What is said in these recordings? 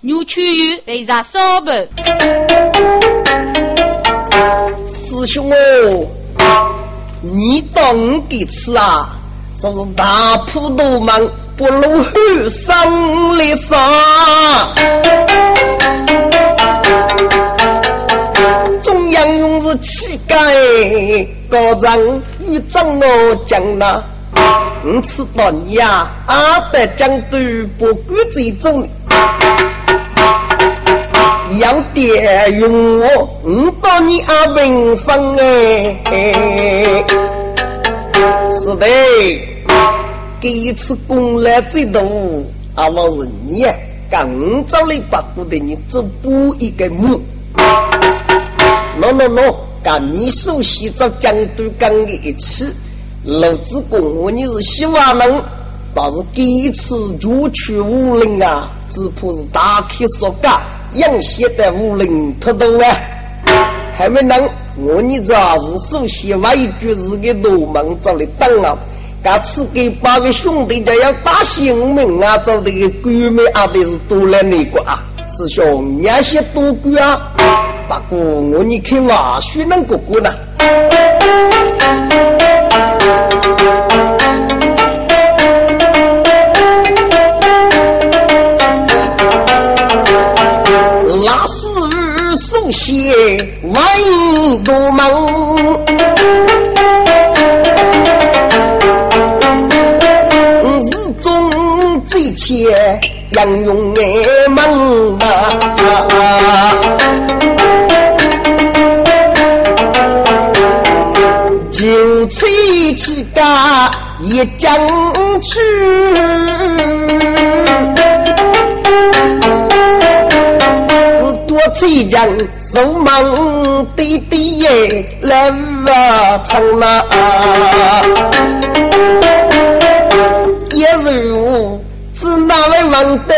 牛去鱼为啥烧不？师兄哦，你当给吃啊？说是大普头忙，不如后生来杀。中央勇士气概高涨，与长我讲呐。我吃到你呀，阿德江都不管这种，要点用我，我到你阿 bình 分哎。是的，第一次攻来最多，阿王是你，刚找来把过的你只补一个木。喏喏喏，干你首先找江都刚的一起。老子公我你是希望能，但是第一次入去武林啊，只怕是大开杀戒，养血的武林特多啊，还没能我你这是首先挖一句是给罗门找的当啊，干次给八个兄弟家要打性命啊，找这个鬼妹啊，得是多来那个啊，师兄那些多鬼啊，不过我你看话许能过过呢。是首先万多梦，日中最切杨勇的梦啊。就吹起个一江去，多吹江手忙滴滴耶来不成了，一如只那位王的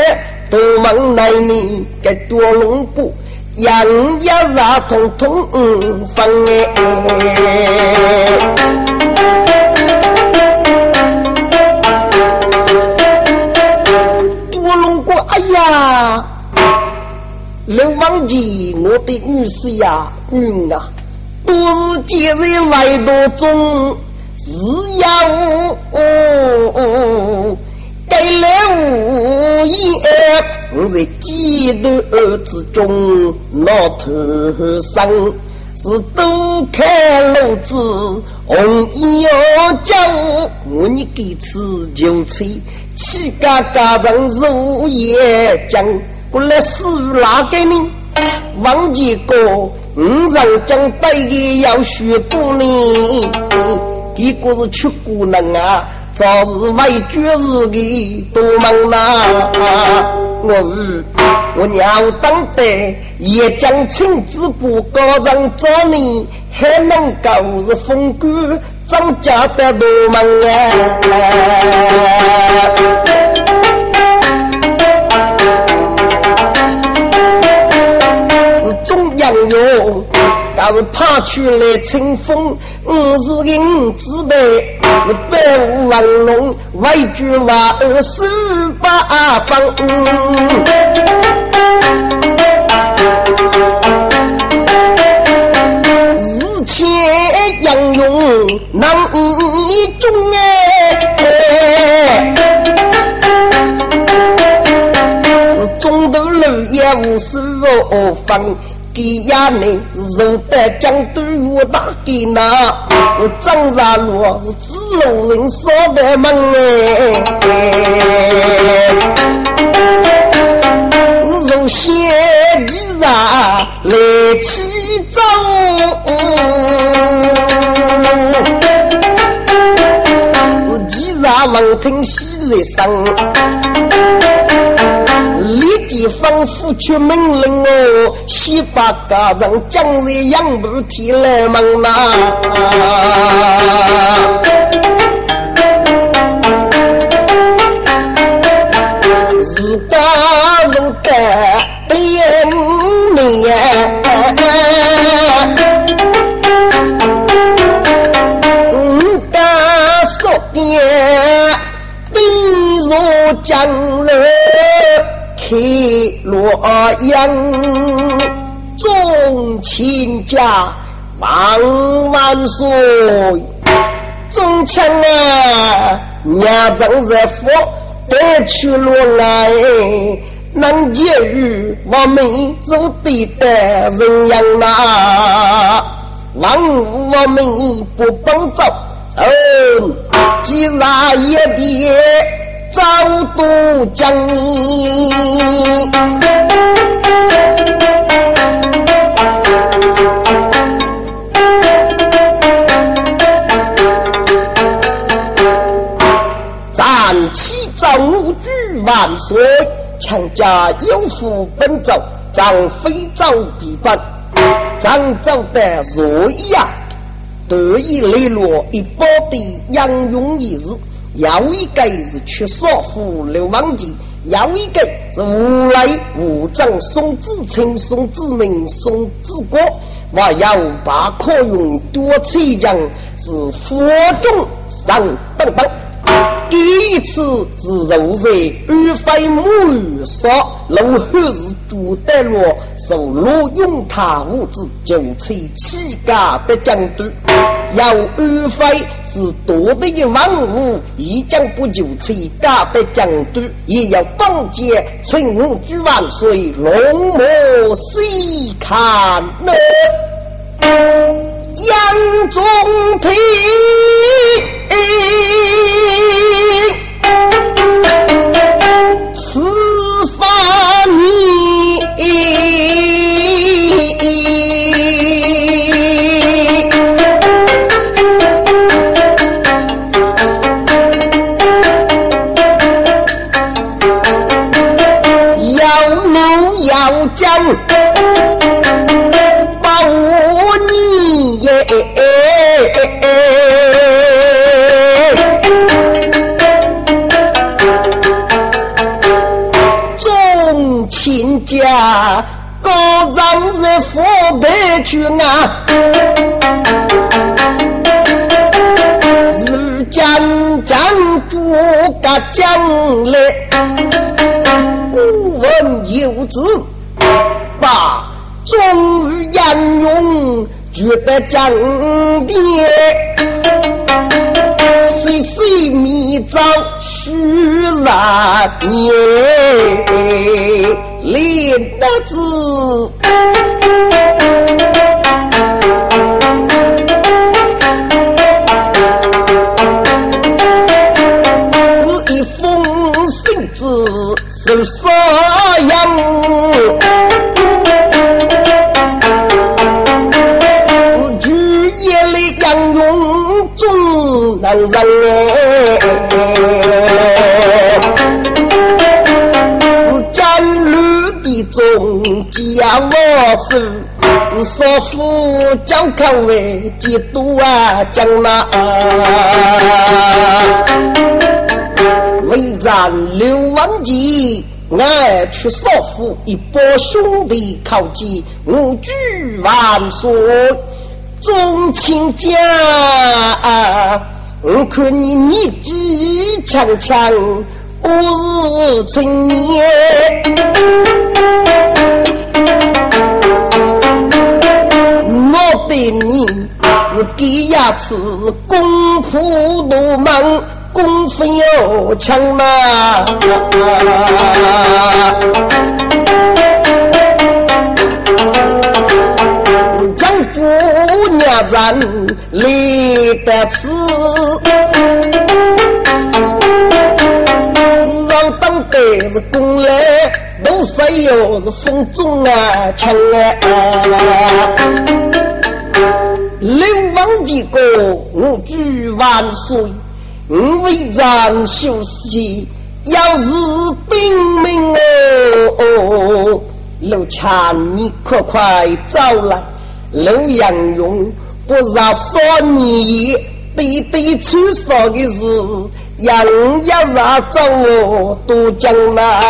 多忙来你该多龙布。杨家是通通分哎，的女婿呀，女啊，都是今日外多中，是要给了无言。我在几度之中，老头上是都看路子，红衣要叫我你给吃就吃，气嘎嘎人肉也讲，我来死拿给你，忘记过，五上将带的要学过你，一个是出姑娘啊。早是为绝世的多忙呐！我是我娘当得也将亲自不高人找你，还能够是风光张家的多忙啊！哟。要是怕出来清风，我是银子辈，百无王龙，为句话而十八方。日前杨勇难一中哎，中头路也无十方。给呀，你是在江都我打给那，是张沙路是自路人说的门哎，是先机上来起早，是机上闻听喜来声。立即吩咐出命令哦，先把家人将在杨步提来门呐。是大如的变你呀，五大说的地如江流。开洛阳，众亲家万万岁！众亲啊，娘正在府带去罗来，能解于我们做对的人样呐，望我们不帮走。嗯，既然也得早都将你，站起奏举万岁，强家有福奔走，张飞奏必本，张奏的若呀。得以磊落一包的杨勇一日，要一个是去少府流亡记，要一个是无赖无长宋子清、宋子明、宋子国，我要把可用多吹将是火中上等等。第一次是肉热，二非母语说，如后是朱德罗受罗永他物质，就吹起家的将队。要二非是多得的万物，一将不就吹家的将队，也要帮接陈举万岁，龙魔西看呢，杨中天。怒要将。家高长在府得去啊，日将将诸葛将来，古文有字，把终于杨勇觉得将爹，岁岁密诏须然念。练得字，是中男人。中家我是是少妇叫康为几多啊？将那为战刘万吉，爱去少妇一波兄弟靠近，无惧万岁，众亲家，我看你年纪强强。我是青年，我对你是给牙齿功夫多猛，功夫又强嘛。姑娘咱立得此。是功来，都是又是风中啊，枪啊！刘王几个我举万岁，我为战休息，要是兵命哦，刘强你可快走来，刘阳勇不让说你对对出少的事。杨家杀走都江南，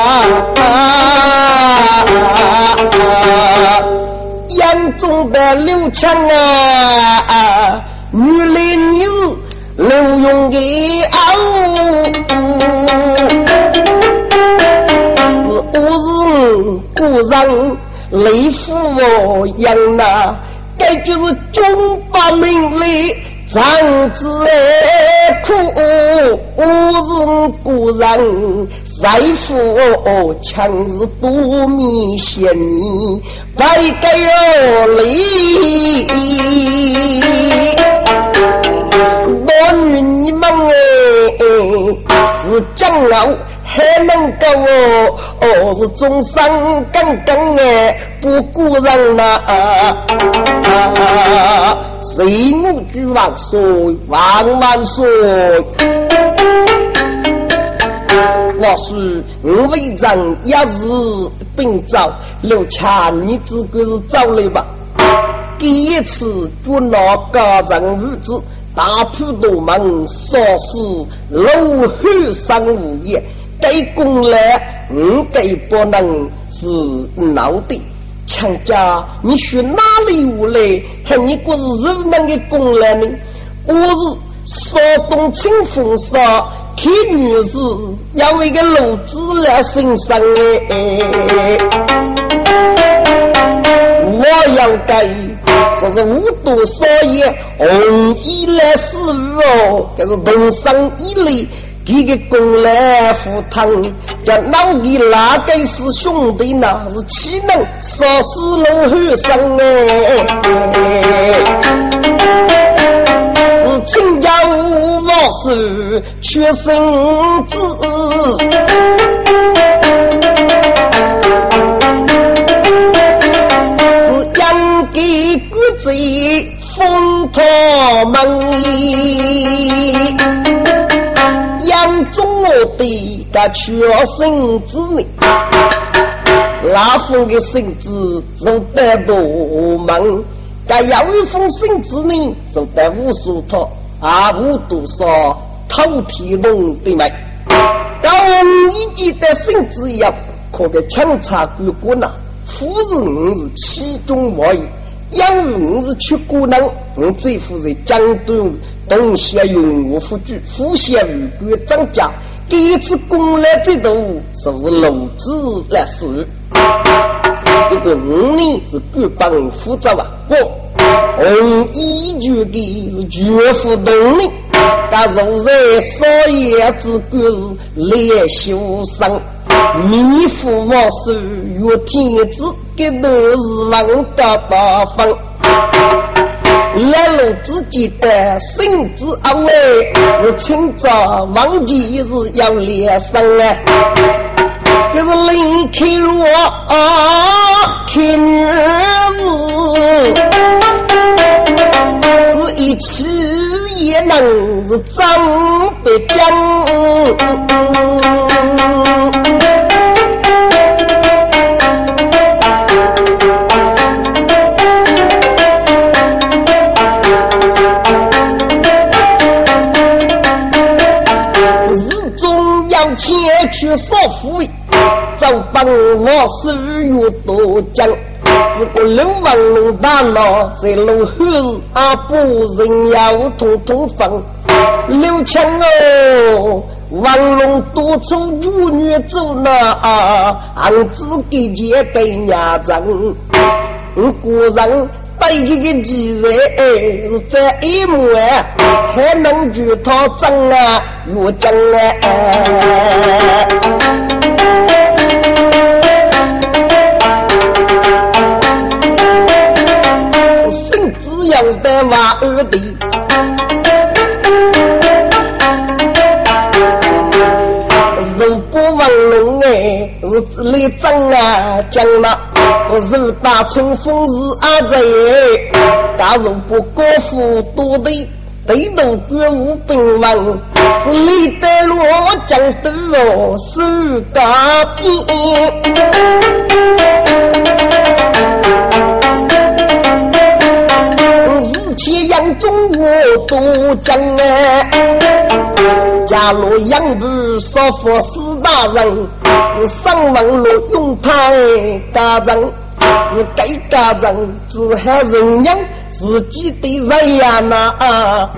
杨中的刘强啊，女来女刘永的啊，是我是。古人雷夫养那，该就是中八名里。长子苦，我是故人，财富强是多米嫌你白给我哩。我与你们哎，是将老。还能够哦，是终生耿耿哎，不顾人呐！谁母举万岁，万万岁！我说我为人一时病早，刘强，你只管是走了吧。第一次捉拿家人儿子，大破大门，杀死老汉三五爷。对公来，我对不能是老的。强家，你学哪里无来？看你过是什么的功来呢？我是少东清风沙，看女士要为个路子来欣赏哎。我要给，这是五多少爷红衣来侍哦，这是东山一类。一个公来赴汤，叫老弟哪个是兄弟呢？是岂能杀死老和尚哎？是亲家无毛事，缺生子，是养给国贼封他门。我的个全身子呢，那封的圣旨是得多忙，该要一封圣旨呢，就得无数套啊，无多少偷天龙的买。高一级的圣旨要可给强查过过呢，夫人是其中无一，养人是出过能，我这夫人江东。东邪用我夫君，夫邪无官张家。第一次攻来这度，是不是鲁子来死？这个五年是官帮负责啊！我红衣绝的是绝夫动力，但如在少爷之官烈修生，弥父王寿岳天子，给都是王家大方。来路之间的圣旨阿妹，我清早忘记是要连上啊，就是离开了啊，看日子，是一起也能是张北江。我十月多讲。这个刘王龙大闹在龙后，阿不人要通通放。刘强哦，王龙多出妇女走了啊，俺自己接对娘长。果然。带一个鸡人哎，在一幕哎，还能举他争啊，我争哎。要在挖二弟，如不忘龙哎，是来争啊，讲了。我是大春风是阿贼，假如不过富多的，对头歌舞兵王，是李德罗江都哦，是家兵。日前杨中我多讲哎，假如杨部少佛四大人，上门路用他家人。是该家长只喊人娘，自己的人呀那，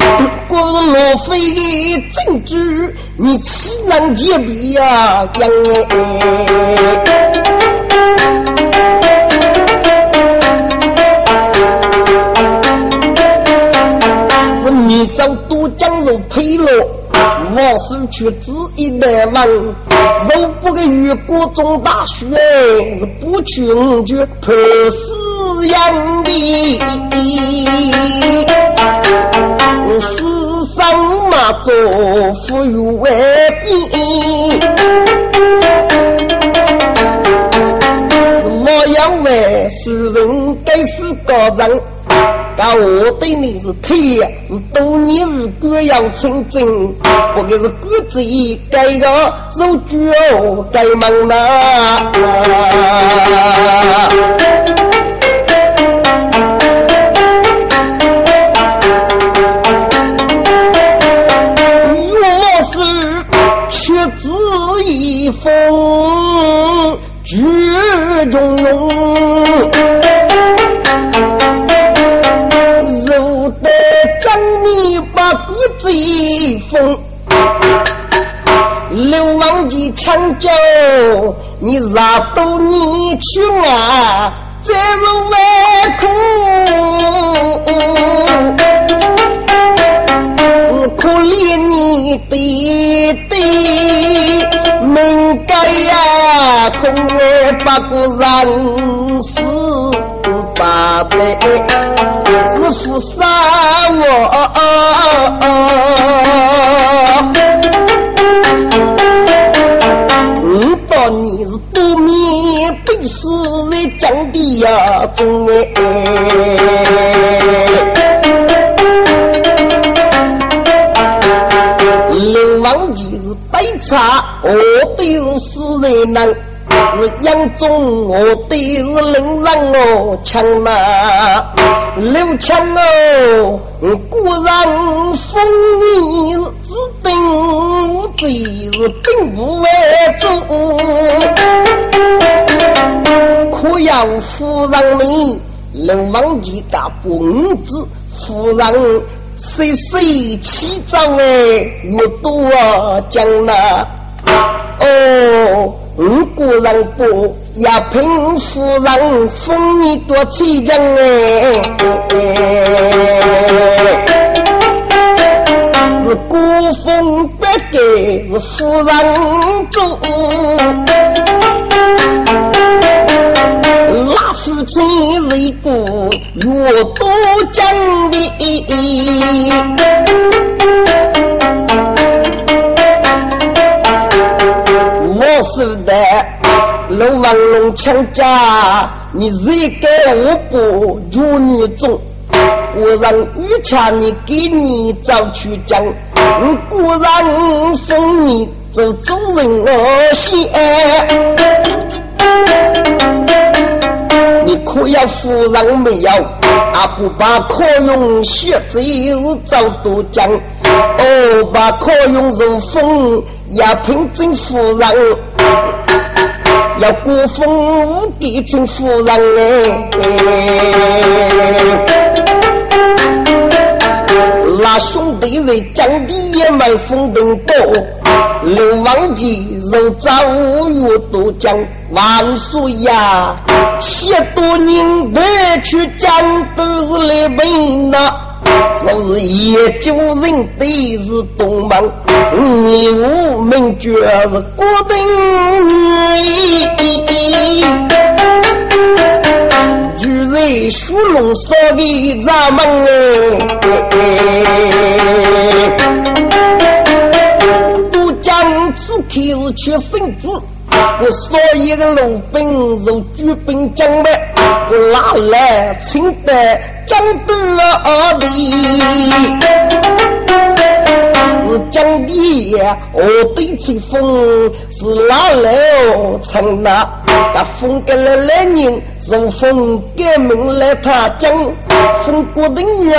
果是罗非的证据，你岂能揭弊呀？杨哎。如配落，我手却只一难忘。若不给月过中大雪，不去五绝破死阳的。世上马做富裕为边，我要为世人该是高人。那我对你是铁，是多年如果要成真，我可是骨子里该个肉猪哦，该忙呐。我是却只一封绝中庸。贼风，流氓的抢救，你啥都你去啊，这是万苦，可怜你爹爹，命该呀，空来把个人死八百，是杀我。讲的呀，中哎，流氓就是白茶，我对是死人难，是杨忠，我对是冷人哦，强呐，刘强哦，果然风你是定，这是并不为主。可要夫人你流氓几个 bun 子，夫人谁谁起早哎，我多讲了哦，我果然不要凭夫人封你多气将哎，是孤峰不给是夫人做。夫妻为不越多讲的，我说的龙王龙强家，你谁给我不如女中？我让玉强你给你找去讲，我果然封你做主人我先。你可要夫人没有？阿不把可用血走早都讲。哦，把可用如风，要凭真夫人，要过风给真夫人哎。那兄弟人讲的也没风灯多，流氓记肉早月都讲万岁呀，许多年来去讲都是来问那，说是研究人的是东门，你我们就是国定。为属龙少的咱们哎，都将此刻是缺身子，我所有的龙兵如举兵将来，我拿来请得将得二弟。是讲的，我对起风是哪来哦？从那那风给了来人，从风给命来他讲，风过的女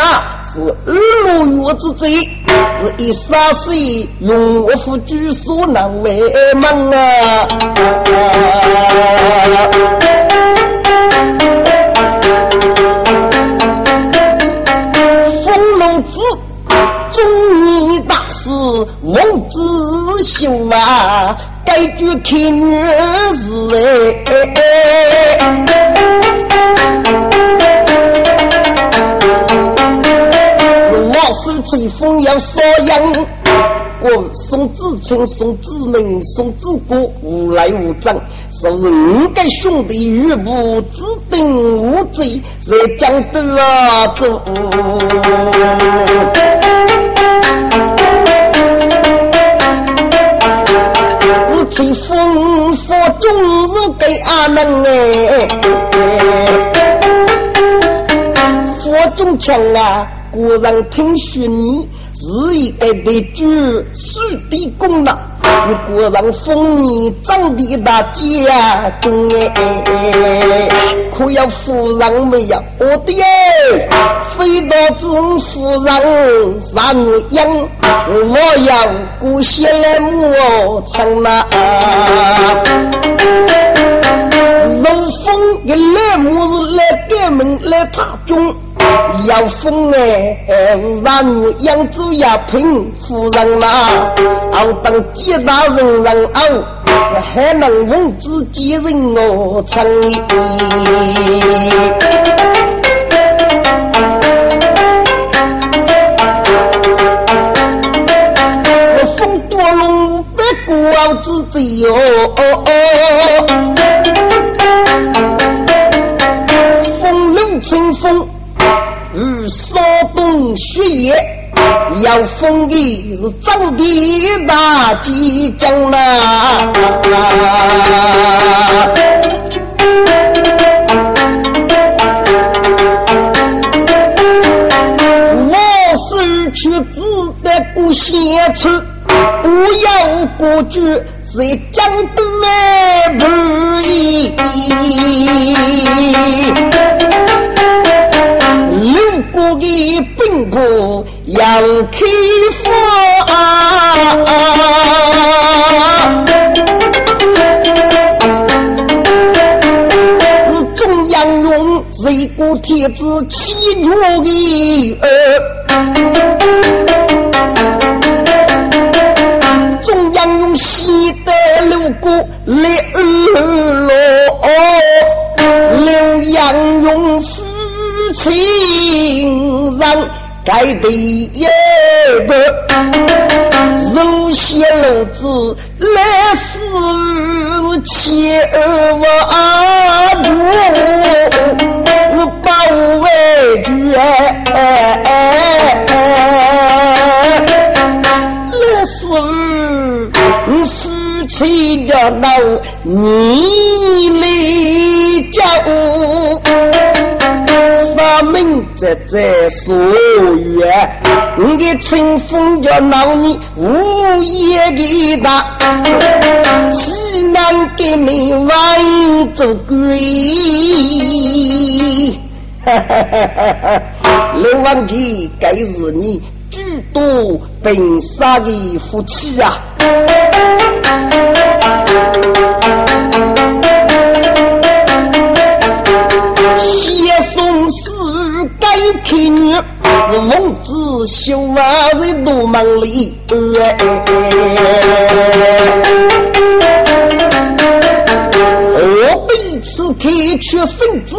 是二路月之贼，是一杀谁用我夫举手难为忙啊！风龙子中你大。是王子修啊，该句看女是哎，吹风要烧养。我宋子春、宋子明、宋子国无来无仗，说是五个兄弟与不指定无罪，在江都啊走。是吹风佛中是给阿能哎，佛中强啊，果然听说你。是一个的主，是的功劳。你果然封你长的大家中哎，可要夫人没有？我的哎，非到子夫人啥模样？我要姑息来磨成那。龙凤一来母是来改门来踏中。要封哎，让我养猪呀，贫夫人呐，熬当几大人人熬，还能奉旨接人我城里。我封多龙别过自己哟，风流清风。骚动血液，要封的是张的大吉将呐！我是去子的故乡处，不要过去在江东来不易。的兵部要开发，是中央用一国天子欺辱的，中央用西的六国来二罗，刘阳用。情人该得一个，如仙如子来世千万主，保卫军来世夫妻着闹你来叫。在在所愿，你的清风叫闹你无言的大，岂能给你万做鬼？哈哈哈哈哈！刘王杰，该是你诸多本杀的福气啊！天女是王子绣娃在罗门里，我被此开出身子，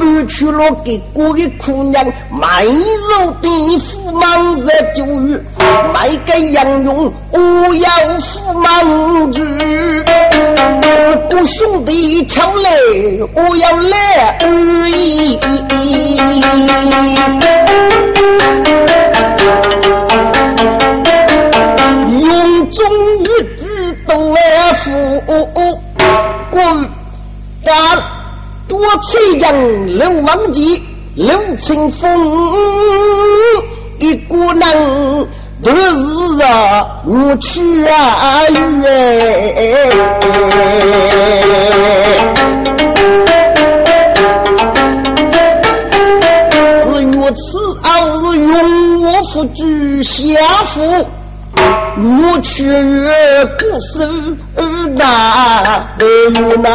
搬去了给过的姑娘卖肉的富忙在酒鱼，卖给杨勇我要富忙去，我兄弟抢来我要来而已。用中日子都来付，滚干多吹将刘王吉，刘清风一个人都是啊无趣啊远。夫居下夫，我却不生大无奈。